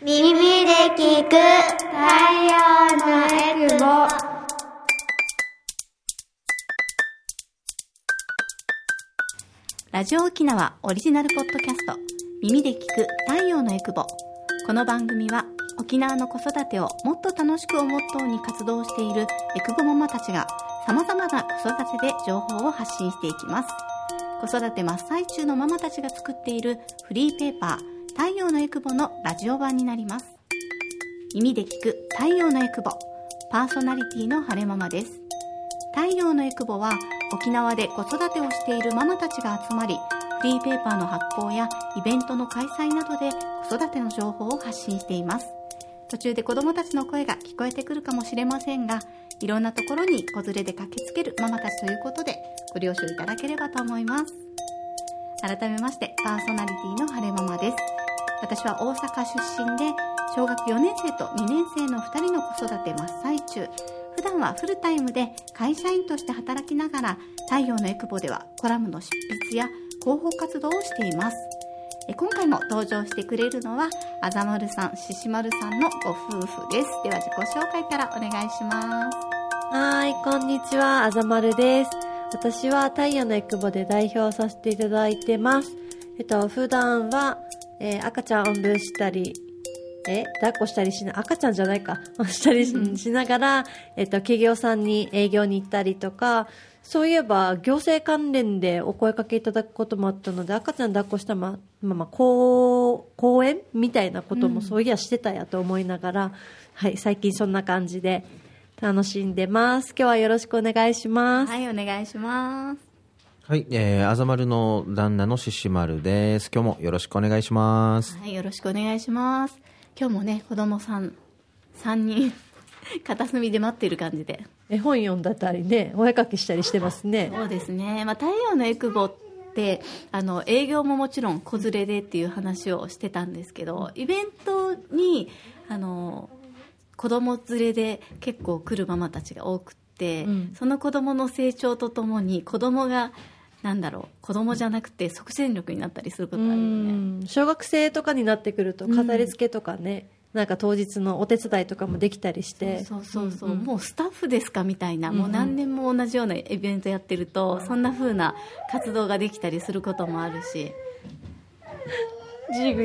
耳で聞く太陽のエクボラジオ沖縄オリジナルポッドキャスト耳で聞く太陽のエクボこの番組は沖縄の子育てをもっと楽しくをモットーに活動しているエクボママたちが様々な子育てで情報を発信していきます。子育て真っ最中のママたちが作っているフリーペーパー太陽のエクボのラジオ版になります。耳で聞く太陽のエクボパーソナリティの晴れママです。太陽のエクボは沖縄で子育てをしているママたちが集まりフリーペーパーの発行やイベントの開催などで子育ての情報を発信しています。途中で子どもたちの声が聞こえてくるかもしれませんがいろんなところに子連れで駆けつけるママたちということでご了承いただければと思います。改めましてパーソナリティの晴れママです。私は大阪出身で小学4年生と2年生の2人の子育て真っ最中。普段はフルタイムで会社員として働きながら太陽のエクボではコラムの執筆や広報活動をしています。今回も登場してくれるのはあざまるさんししまるさんのご夫婦です。では自己紹介からお願いします。はい、こんにちは、あざまるです。私は太陽のエクボで代表させていただいてます。えっと、普段は、えー赤ちゃんをおんぶしたり、え、抱っこしたりしな、赤ちゃんじゃないか、したりし,、しながら、えっと、企業さんに営業に行ったりとか、そういえば、行政関連でお声かけいただくこともあったので、赤ちゃん抱っこしたま、まあまあ、講講演みたいなこともそういやしてたやと思いながら、はい、最近そんな感じで楽しんでます。今日はよろしくお願いします。はいお願いしますはい、えー、あざまるの旦那のししまるです。今日もよろしくお願いします。はい、よろしくお願いします。今日もね、子供さん3人、片隅で待ってる感じで。絵本読んだったりね、お絵かきしたりしてますね。そうですね。まあ、太陽のエクボって、あの、営業ももちろん子連れでっていう話をしてたんですけど、イベントに、あの、子供連れで結構来るママたちが多くって、うんその子供の成長とともに子供が、なんだろう、子供じゃなくて即戦力になったりすることあるよね。うん。小学生とかになってくると飾り付けとかね、なんか当日のお手伝いとかもできたりして。そうそうそう、んん。もうスタッフですかみたいな、うんうん。もう何年も同じようなイベントやってると、そんな風な活動ができたりすることもあるし。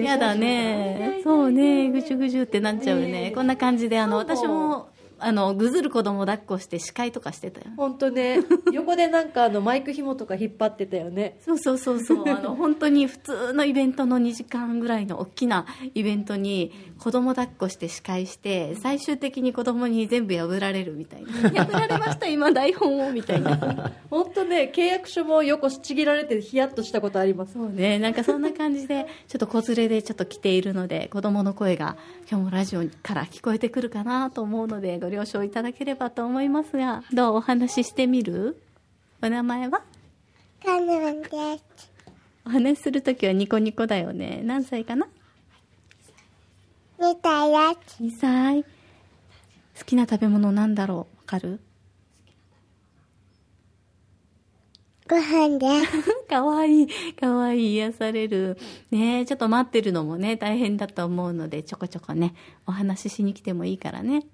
やだね。そうね。ぐちゅぐちゅってなっちゃうね、こんな感じであの私もあのぐずる子供抱っこして司会とかしてたよ。本当ね。横でなんかあのマイク紐とか引っ張ってたよね。そうそうそうそう。あの本当に普通のイベントの2時間ぐらいの大きなイベントに子供抱っこして司会して最終的に子供に全部破られるみたいな。破られました今台本をみたいな。本当ね契約書も横ちぎられてヒヤッとしたことあります。そうね。なんかそんな感じでちょっと子連れでちょっと来ているので子供の声が今日もラジオから聞こえてくるかなと思うのでご了承いただければと思いますがどうお話ししてみる？お名前は？カヌンです。お話しするときはニコニコだよね。何歳かな？みたいやつ2歳。好きな食べ物なんだろう？わかる？ご飯です。かわいい。かわいい癒される。ねえちょっと待ってるのもね大変だと思うのでちょこちょこねお話ししに来てもいいからね。はい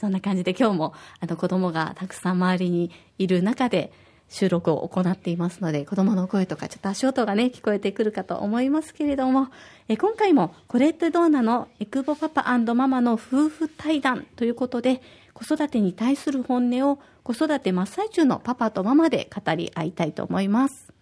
そんな感じで今日もあの子供がたくさん周りにいる中で収録を行っていますので子供の声とかちょっと足音がね聞こえてくるかと思いますけれどもえ今回もこれってどうなの？エクボパパママの夫婦対談ということで子育てに対する本音を子育て真っ最中のパパとママで語り合いたいと思います。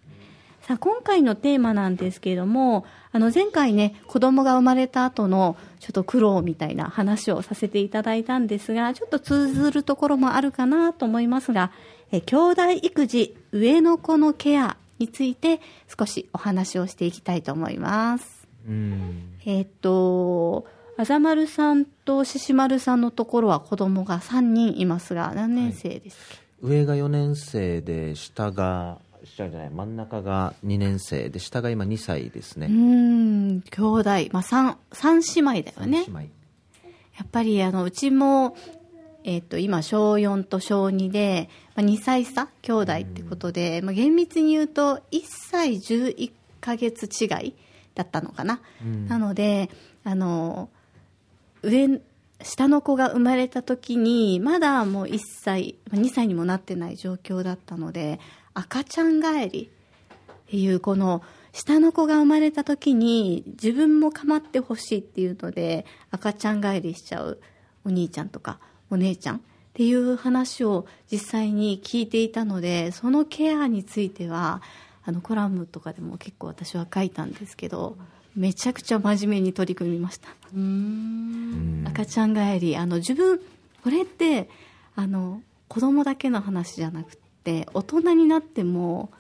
さあ、今回のテーマなんですけれども、あの、前回ね、子供が生まれた後の、ちょっと苦労みたいな話をさせていただいたんですが、ちょっと通ずるところもあるかなと思いますが、え、兄弟育児、上の子のケアについて少しお話をしていきたいと思います。うん。えーっと、あざまるさんとししまるさんのところは子供が3人いますが、何年生ですか、上が4年生で、下が、下じゃない、真ん中が2年生で、下が今2歳ですね。うーん、兄弟、まあ、三、三姉妹だよね。姉妹。やっぱりあのうちも、えっと今小4と小2で、まあ、2歳差？兄弟ってことで、まあ、厳密に言うと1歳11ヶ月違いだったのかな、なのであの上下の子が生まれた時にまだもう1歳2歳にもなってない状況だったので赤ちゃん帰りっていうこの下の子が生まれた時に自分も構ってほしいっていうので赤ちゃん帰りしちゃうお兄ちゃんとかお姉ちゃんっていう話を実際に聞いていたのでそのケアについてはあのコラムとかでも結構私は書いたんですけどめちゃくちゃ真面目に取り組みました。赤ちゃん帰りあの自分これってあの子供だけの話じゃなくて大人になっても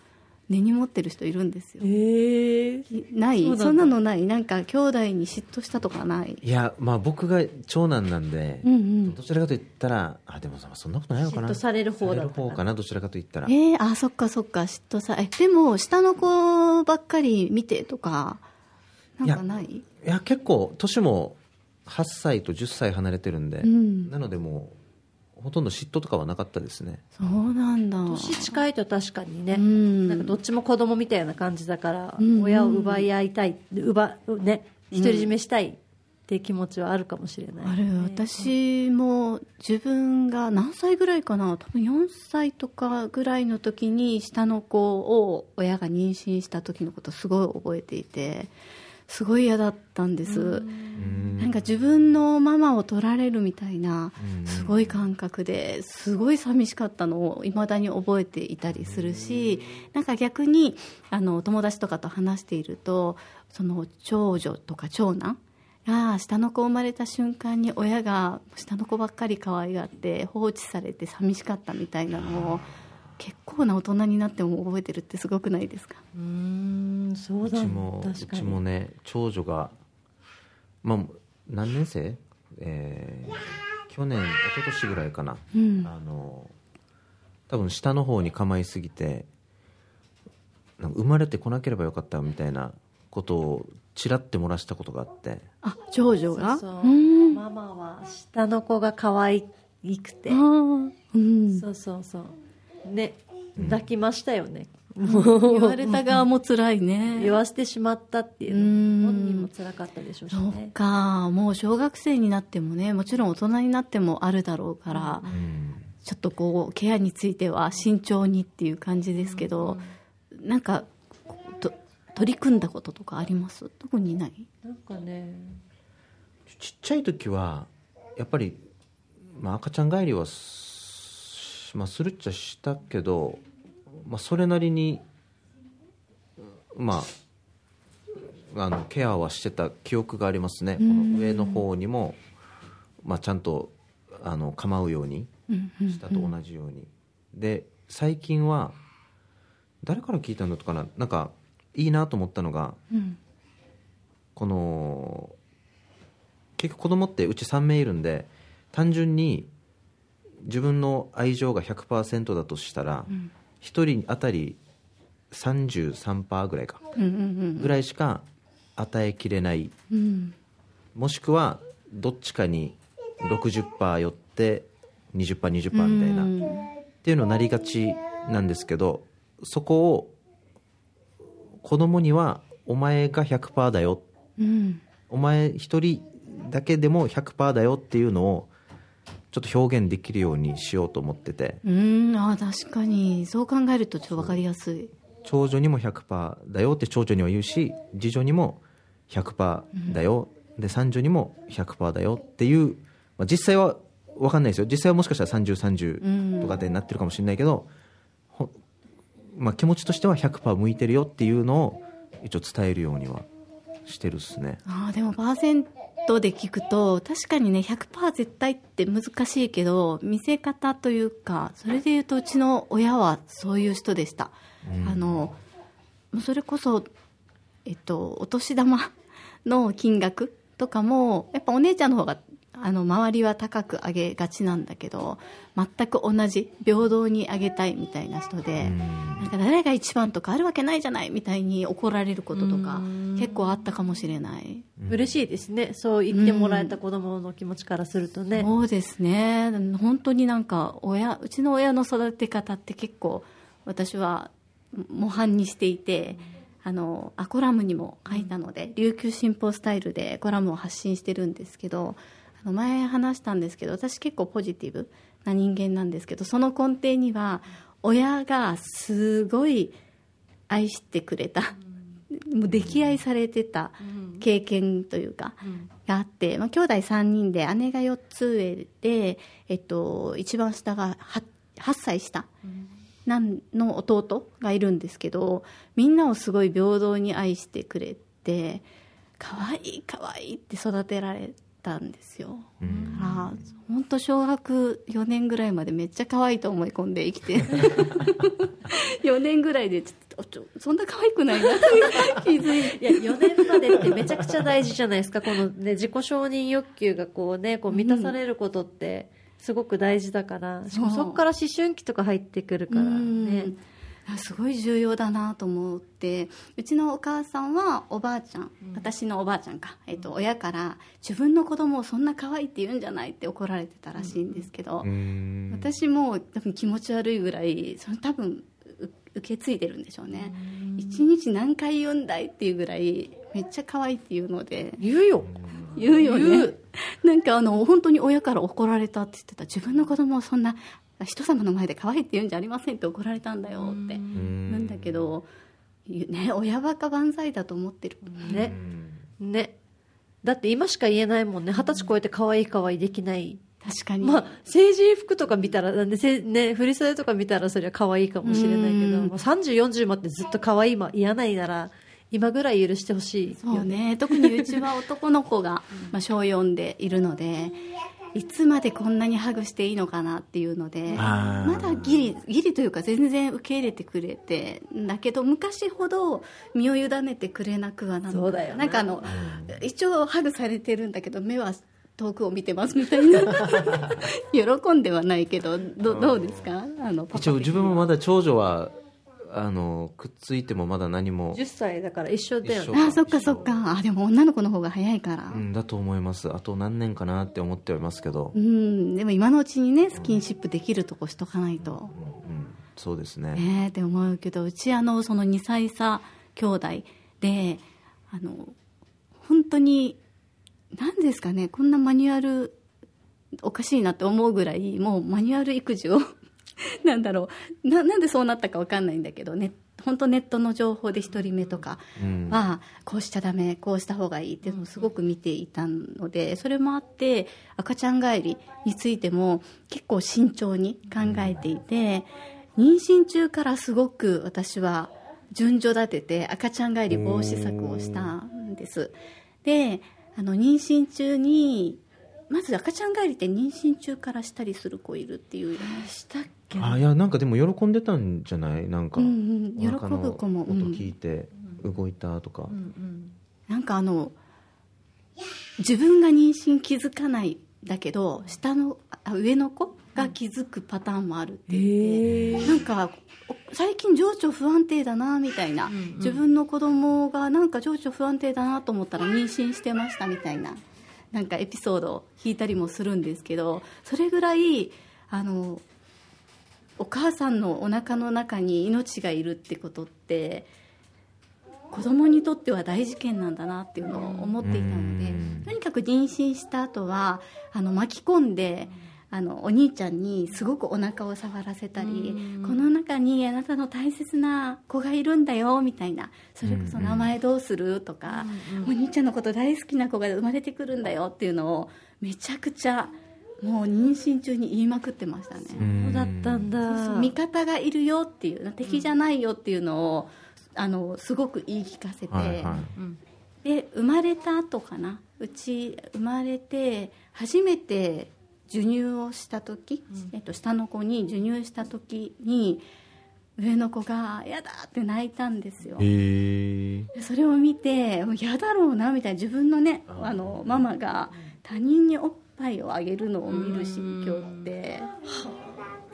根に持ってる人いるんですよ。ええない？そんだ。そんなのない？なんか兄弟に嫉妬したとかない？いやまあ僕が長男なんで、うんうん。どちらかと言ったらあでもそんなことないのかな？嫉妬される方だったされる方かな？どちらかと言ったら。えー、あそっかそっか。嫉妬さえでも下の子ばっかり見てとかなんかない？いや結構年も8歳と10歳離れてるんで、うん。なのでもうほとんど嫉妬とかはなかったですね。そうなんだ。年近いと確かにね、うん。なんかどっちも子供みたいな感じだから、うん親を奪い合いたい奪ね独り占めしたいって気持ちはあるかもしれない、ある。私も自分が何歳ぐらいかな。多分4歳とかぐらいの時に下の子を親が妊娠した時のことすごい覚えていてすごい嫌だったんです。なんか自分のママを取られるみたいなすごい感覚ですごい寂しかったのをいまだに覚えていたりするしなんか逆にあの友達とかと話しているとその長女とか長男が下の子生まれた瞬間に親が下の子ばっかり可愛がって放置されて寂しかったみたいなのを結構な大人になっても覚えてるってすごくないですか？うーんそううだちもう確かに。ちもね長女がまあ何年生？えー去年一昨年ぐらいかな、うん。あの多分下の方に構いすぎてなんか生まれてこなければよかったみたいなことをちらって漏らしたことがあって。あ長女が？そううん。ママは下の子が可愛くて。うん。そうそうそう。ね抱きましたよね、言われた側も辛いね。言わせてしまったっていう本人も辛かったでしょうしそうねか。もう小学生になってもねもちろん大人になってもあるだろうから、うん。ちょっとこうケアについては慎重にっていう感じですけど、なんかと取り組んだこととかあります？特にない？なんかねちっちゃい時はやっぱり、まあ、赤ちゃん帰りはす,、まあ、するっちゃしたけど、まあ、それなりにまああのケアはしてた記憶がありますね。この上の方にも、まあ、ちゃんとあの構うようにうんうん下と同じように、で最近は誰から聞いたのとかな？なんかいいなと思ったのがうん。この結局子供ってうち3名いるんで単純に自分の愛情が100%だとしたら、ん1人当たり33%ぐらいか。うんうんぐらいしか与えきれない。うんうんもしくはどっちかに60%寄って 20%20% みたいな、うんっていうのになりがちなんですけどそこを子供にはお前が100%だよ。うん。お前一人だけでも100%だよっていうのをちょっと表現できるようにしようと思ってて。うんあー確かに。そう考えるとちょっと分かりやすい。長女にも100%だよって長女には言うし次女にも100%だよ、で三女にも100%だよっていう、まあ、実際は分かんないですよ。実際はもしかしたら3030とかでなってるかもしれないけど、ほまあ、気持ちとしては100%向いてるよっていうのを一応伝えるようにはしてるっすね。あーでもパーセントで聞くと確かにね100%絶対って難しいけど見せ方というかそれで言うとうちの親はそういう人でした、あのそれこそ、えっと、お年玉の金額とかもやっぱお姉ちゃんの方があの周りは高く上げがちなんだけど全く同じ平等に上げたいみたいな人で、なんか誰が一番とかあるわけないじゃないみたいに怒られることとか結構あったかもしれない。嬉しいですね。そう言ってもらえた子供の気持ちからするとね、そうですね。本当になんか親うちの親の育て方って結構私は模範にしていてあのあコラムにも書いたので、琉球新報スタイルでコラムを発信してるんですけどあの前話したんですけど私結構ポジティブな人間なんですけどその根底には親がすごい愛してくれた、もう溺愛されてた経験というか、があって、まあ、兄弟3人で姉が4つ上で、えっと、一番下が 8, 8歳下なんの弟がいるんですけどみんなをすごい平等に愛してくれて可愛い可愛いって育てられたんですよ。うん。だから本当小学4年ぐらいまでめっちゃ可愛いと思い込んで生きて。4年ぐらいでちょっとちょそんな可愛くないなって気づいて。いや4年までってめちゃくちゃ大事じゃないですか。この、ね、自己承認欲求がこうねこう満たされることってすごく大事だから、しかもそう。そこから思春期とか入ってくるからね。うんすごい重要だなと思って。うちのお母さんはおばあちゃん、私のおばあちゃんか、えっと親から自分の子供をそんな可愛いって言うんじゃないって怒られてたらしいんですけど、うん。私も多分気持ち悪いぐらいその多分う受け継いでるんでしょうね。一日何回言うんだいっていうぐらいめっちゃ可愛いっていうので。言うよ。言うよね。言う。なんかあの本当に親から怒られたって言ってた自分の子供をそんな人様の前で可愛いって言うんじゃありませんって怒られたんだよって言うん。だけどね親バカ万歳だと思ってるね。ね。だって今しか言えないもんね。二十歳超えて可愛い可愛いできない。確かに、まあ成人服とか見たらなんでせね振り袖とか見たらそりゃ可愛いかもしれないけどうん。もう3040までずっと可愛いま嫌ないなら今ぐらい許してほしいそうね。特にうちは男の子が、まあ、小4でいるのでいつまでこんなにハグしていいのかなっていうのでまだギリギリというか全然受け入れてくれてだけど昔ほど身を委ねてくれなくはなそうだよななんかあの一応ハグされてるんだけど目は遠くを見てますみたいな。喜んではないけどどどうですか？あの一応自分もまだ長女はあのくっついてもまだ何も10歳だから一緒だよね。あそっかそっか。あでも女の子の方が早いから。うんだと思います。あと何年かなって思ってはいますけど。う、んでも今のうちにねスキンシップできるとこしとかないと、うん、そうですね。ねえって思うけどうちあのその2歳差兄弟であの本当に何ですかねこんなマニュアルおかしいなって思うぐらいもうマニュアル育児を なんだろう。ななんでそうなったか分かんないんだけどね本当ネットの情報で1人目とかうん。はこうしちゃダメこうした方がいいっていうのをすごく見ていたのでそれもあって赤ちゃん帰りについても結構慎重に考えていて妊娠中からすごく私は順序立てて赤ちゃん帰り防止策をしたんです。であの妊娠中にまず赤ちゃん帰りって妊娠中からしたりする子いるっていうしたっけあいやなんかでも喜んでたんじゃない？なんか、うんうん。喜ぶ子もうん音聞いて動いたとか、なんかあの自分が妊娠気づかないだけど下のあ上の子が気づくパターンもあるって言って、なんかお最近情緒不安定だなみたいな、自分の子供がなんか情緒不安定だなと思ったら妊娠してましたみたいななんかエピソードを聞いたりもするんですけどそれぐらいあのお母さんのお腹の中に命がいるってことって子供にとっては大事件なんだなっていうのを思っていたのでうん。とにかく妊娠した後はあの巻き込んであのお兄ちゃんにすごくお腹を触らせたりこの中にあなたの大切な子がいるんだよみたいなそれこそ名前どうするとかお兄ちゃんのこと大好きな子が生まれてくるんだよっていうのをめちゃくちゃもう妊娠中に言いまくってましたね。そうだったんだ。そう味方がいるよっていう敵じゃないよっていうのを、あのすごく言い聞かせて、はいはい。で生まれた後かな。うち生まれて初めて授乳をした時、えっと、下の子に授乳した時に上の子が「やだ!」って泣いたんですよ。へえでそれを見てもう嫌だろうなみたいな自分のねあのママが他人におっぱいをあげるのを見る心境って。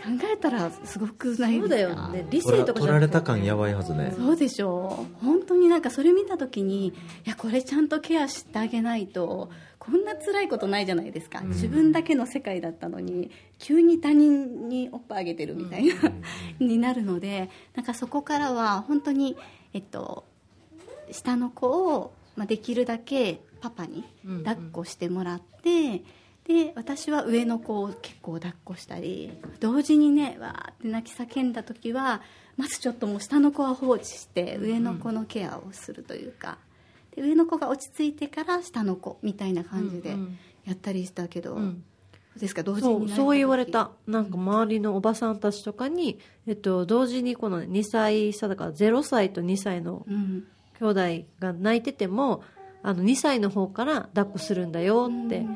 考えたらすごくないですか？そうだよね。理性とかじ取られた感やばいはずね。そうでしょ。う本当になんかそれ見た時にいやこれちゃんとケアしてあげないとこんな辛いことないじゃないですか、自分だけの世界だったのに急に他人におっぱいあげてるみたいな、になるのでなんかそこからは本当にえっと下の子を、まあ、できるだけパパに抱っこしてもらって、で私は上の子を結構抱っこしたり同時にねわーって泣き叫んだ時はまずちょっともう下の子は放置して上の子のケアをするというか、で上の子が落ち着いてから下の子みたいな感じでやったりしたけど、うん。どうですか？同時そうにそう言われ時たなんか周りのおばさんたちとかに、えっと、同時にこの2歳差だから0歳と2歳のうん。兄弟が泣いててもあの2歳の方から抱っこするんだよって、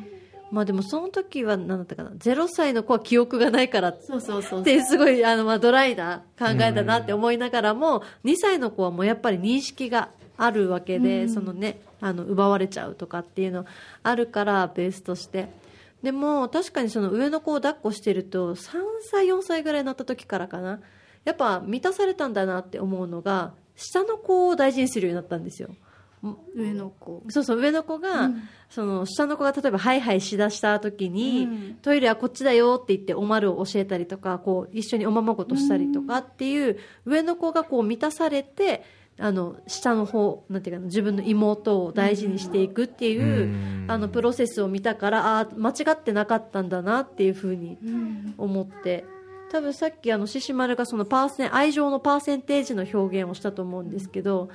まあでもその時は何だったかな。0歳の子は記憶がないからっそうそうそうてすごいあの、まあ、ドライな考えだなって思いながらも2歳の子はもうやっぱり認識があるわけで、うん。そのねあの奪われちゃうとかっていうのあるからベースとして。でも確かにその上の子を抱っこしてると3歳4歳ぐらいになった時からかな。やっぱ満たされたんだなって思うのが下の子を大事にするようになったんですよ上の子。そうそう上の子が、うん。その下の子が例えばハイハイしだした時に、うん。トイレはこっちだよって言っておまるを教えたりとかこう一緒におままごとしたりとかっていう、上の子がこう満たされてあの下の方なんていうかな自分の妹を大事にしていくっていう、うん。あのプロセスを見たからあー間違ってなかったんだなっていうふうにうん。思って。多分さっきあの獅子丸がそのパーセン愛情のパーセンテージの表現をしたと思うんですけど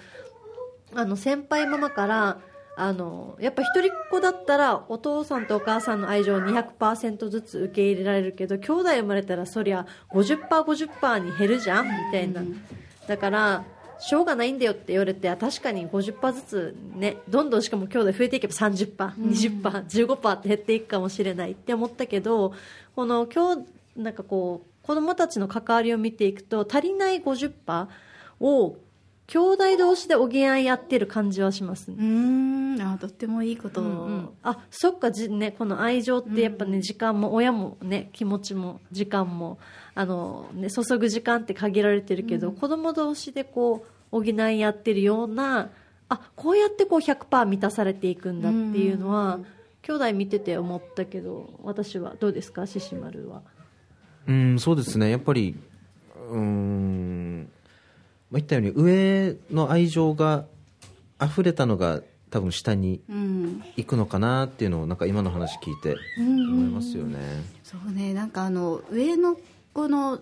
あの先輩ママからあのやっぱ一人っ子だったらお父さんとお母さんの愛情を200%ずつ受け入れられるけど兄弟生まれたらそりゃ 50%50% に減るじゃんみたいな。だからしょうがないんだよって言われてあ確かに50%ずつねどんどんしかも兄弟増えていけば 30%20%15% って減っていくかもしれないって思ったけどこの今日なんかこう子供たちの関わりを見ていくと足りない50%を兄弟同士で補い合ってる感じはしますね。うーん。あとってもいいこと。を、うんうん。あそっか。じ、ね、この愛情ってやっぱね、時間も親もね気持ちも時間もあの、ね、注ぐ時間って限られてるけど、子供同士でこう補い合ってるようなあこうやってこう100%満たされていくんだっていうのは、兄弟見てて思ったけど私は。どうですか？獅子丸は。うんそうですね。やっぱりうーん、まあ、言ったように上の愛情が溢れたのが多分下にうん。行くのかなっていうのをなんか今の話聞いてうんうん思いますよね、そうね。なんかあの上の子の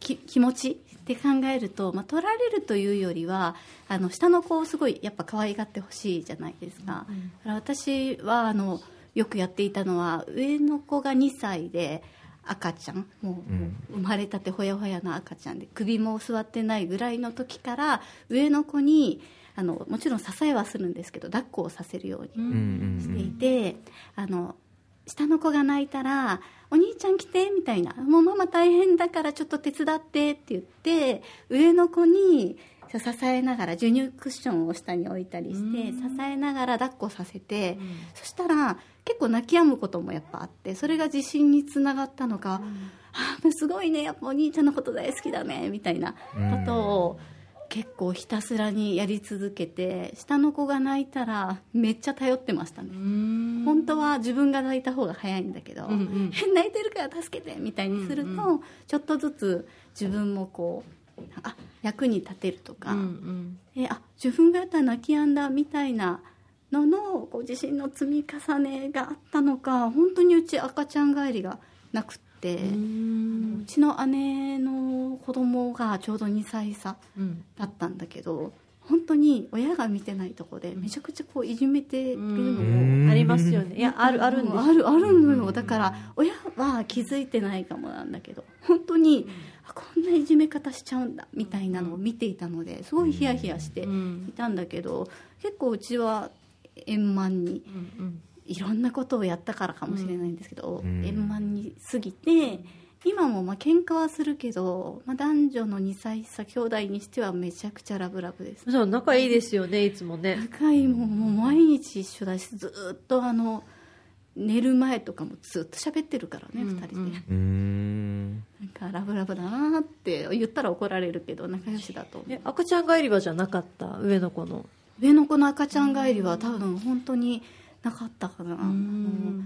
き気持ちって考えると、まあ、取られるというよりはあの下の子をすごいやっぱ可愛がってほしいじゃないですか,、だから私はあのよくやっていたのは上の子が2歳で赤ちゃん。もう生まれたてほやほやの赤ちゃんで首も座ってないぐらいの時から上の子にあのもちろん支えはするんですけど抱っこをさせるようにしていて、あの下の子が泣いたら「お兄ちゃん来て」みたいな「もうママ大変だからちょっと手伝って」って言って上の子に支えながら授乳クッションを下に置いたりして支えながら抱っこさせて、そしたら結構泣き止むこともやっぱあってそれが自信につながったのか「あーすごいねやっぱお兄ちゃんのこと大好きだね」みたいな。ことを。結構ひたすらにやり続けて下の子が泣いたらめっちゃ頼ってましたね。本当は自分が泣いた方が早いんだけど、うんうん。泣いてるから助けてみたいにすると、うん。ちょっとずつ自分もこうあ役に立てるとか、うんうん。えあ自分がやったら泣き止んだみたいなののこう自信の積み重ねがあったのか本当にうち赤ちゃん帰りがなくって。うちの姉の子供がちょうど2歳差うん。だったんだけど本当に親が見てないとこでめちゃくちゃこういじめてるのんをありますよね。いやあるあるんです。あるあるのよ。だから親は気づいてないかもなんだけど本当にあこんないじめ方しちゃうんだみたいなのを見ていたのですごいヒヤヒヤしていたんだけど結構うちは円満にいろんなことをやったからかもしれないんですけど、うん。円満に過ぎて今もまあ喧嘩はするけど、まあ、男女の2歳差兄弟にしてはめちゃくちゃラブラブです。そう仲いいですよねいつもね。仲いいもんもう毎日一緒だしずーっとあの寝る前とかもずっと喋ってるからね、うん2人で。うん。なんかラブラブだなって言ったら怒られるけど仲良しだと思う。え赤ちゃん帰りはじゃなかった？上の子の。上の子の赤ちゃん帰りは多分本当になかったかな、あの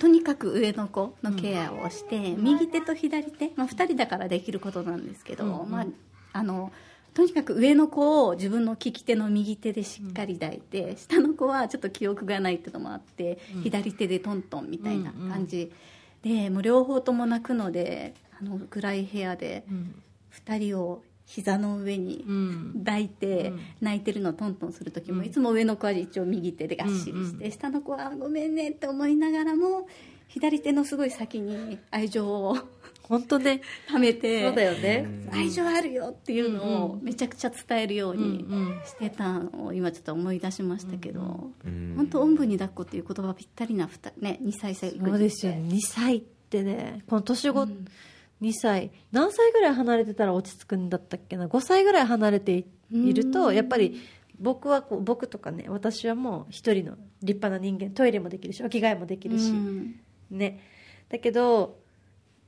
とにかく上の子のケアをして、右手と左手、まあ、2人だからできることなんですけど、うんうん。まあ、あのとにかく上の子を自分の利き手の右手でしっかり抱いて、下の子はちょっと記憶がないっていうのもあって、左手でトントンみたいな感じ、でもう両方とも泣くのであの暗い部屋でうん。2人を膝の上にうん。抱いてうん。泣いてるのをトントンする時も、うん。いつも上の子は一応右手でがっしりして、うん下の子はごめんねって思いながらも左手のすごい先に愛情を 本当ね。溜めてそうだよね。愛情あるよっていうのをめちゃくちゃ伝えるようにしてたのを今ちょっと思い出しましたけど、うん本当おんぶに抱っこっていう言葉ぴったりな 2,、ね、2歳差そうですよね。2歳ってねこの年子、うん2歳。何歳ぐらい離れてたら落ち着くんだったっけな？5歳ぐらい離れていいるうん。とやっぱり僕はこう僕とかね私はもう一人の立派な人間。トイレもできるしお着替えもできるし、うん。ね。だけど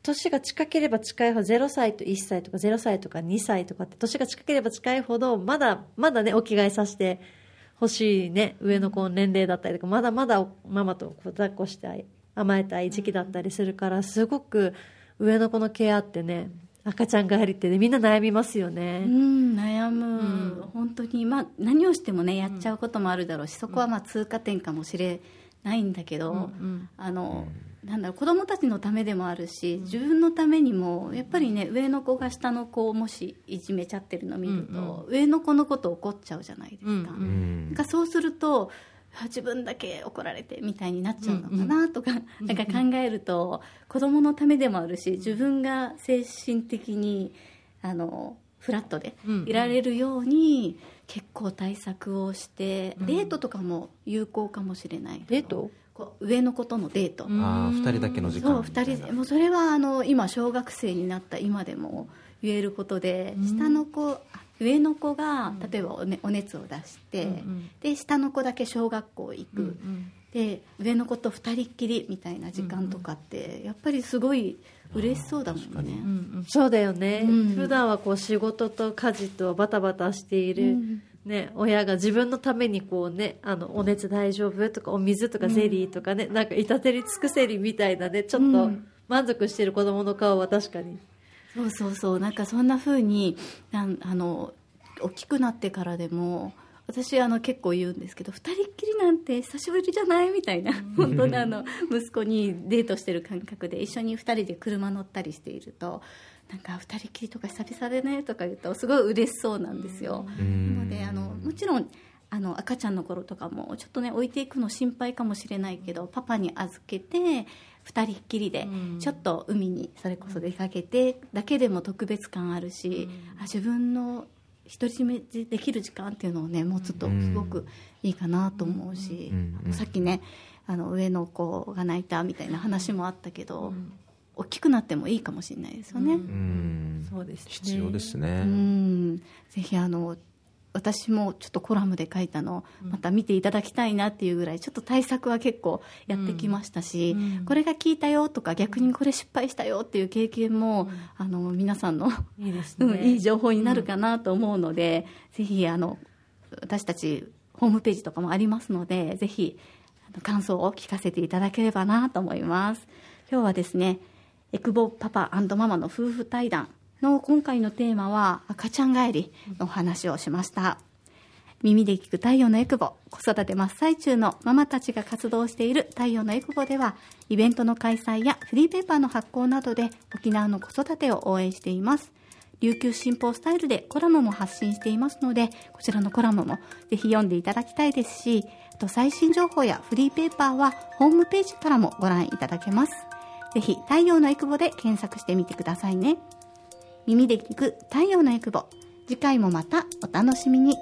年が近ければ近いほど0歳と1歳とか0歳とか2歳とかって年が近ければ近いほどまだまだねお着替えさせてほしいね上の子の年齢だったりとかまだまだママと抱っこしたい甘えたい時期だったりするからすごく上の子のケアってね赤ちゃん帰りってねみんな悩みますようね、ん、悩む、うん。本当に、まあ、何をしてもねやっちゃうこともあるだろうし、そこはまあ通過点かもしれないんだけど、うんうん。あのなんだろう子供たちのためでもあるし自分のためにもやっぱりね上の子が下の子をもしいじめちゃってるのを見ると、上の子のこと怒っちゃうじゃないですか。うんうん。そうするとあ自分だけ怒られてみたいになっちゃうのかなとか、なんか考えると子供のためでもあるし自分が精神的にあのフラットでいられるように結構対策をして、デートとかも有効かもしれないデート？こう上の子とのデート、うん。ああ2人だけの時そう間みたいな。2人でもうそれはあの今小学生になった今でも言えることで、下の子あ上の子が例えばお,、ね、お熱を出して、うんうん。で下の子だけ小学校行く、うんで上の子と二人っきりみたいな時間とかって、やっぱりすごい嬉しそうだもんね。うんうん。そうだよね、うん。普段はこう仕事と家事とバタバタしている、うん。ね、親が自分のためにこうねあのお熱大丈夫とかお水とかゼリーとかね、なんか板照り尽くせりみたいなねちょっとうん。満足してる子供の顔は確かに、そうそうそう。なんかそんな風になんあの大きくなってからでも私あの結構言うんですけど二人っきりなんて久しぶりじゃないみたいな。本当にあの息子にデートしてる感覚で一緒に二人で車乗ったりしているとなんか二人っきりとか久々でねとか言うとすごい嬉しそうなんですよ。うん。なのであのもちろんあの赤ちゃんの頃とかもちょっとね置いていくの心配かもしれないけどパパに預けて2人っきりでうん。ちょっと海にそれこそ出かけてだけでも特別感あるし、あ自分の独り占めできる時間っていうのをね持つとすごくいいかなと思うし、うん。うん。さっきねあの上の子が泣いたみたいな話もあったけど、大きくなってもいいかもしれないですよね。うん。そうですね。必要ですうねん。ぜひあの私もちょっとコラムで書いたのまた見ていただきたいなっていうぐらいちょっと対策は結構やってきましたし、うん。これが効いたよとか逆にこれ失敗したよっていう経験も、あの皆さんの、いいですうんね、いい情報になるかなと思うので、ぜひあの私たちホームページとかもありますのでぜひ感想を聞かせていただければなと思います。今日はですねエクボパパママの夫婦対談の今回のテーマは赤ちゃん帰りのお話をしました。耳で聞く太陽のエクボ子育て真っ最中のママたちが活動している太陽のエクボではイベントの開催やフリーペーパーの発行などで沖縄の子育てを応援しています。琉球新報スタイルでコラムも発信していますのでこちらのコラムもぜひ読んでいただきたいですしあと最新情報やフリーペーパーはホームページからもご覧いただけます。ぜひ太陽のエクボで検索してみてくださいね。耳で聞く太陽のエクボ次回もまたお楽しみに。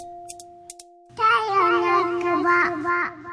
太陽のエクボ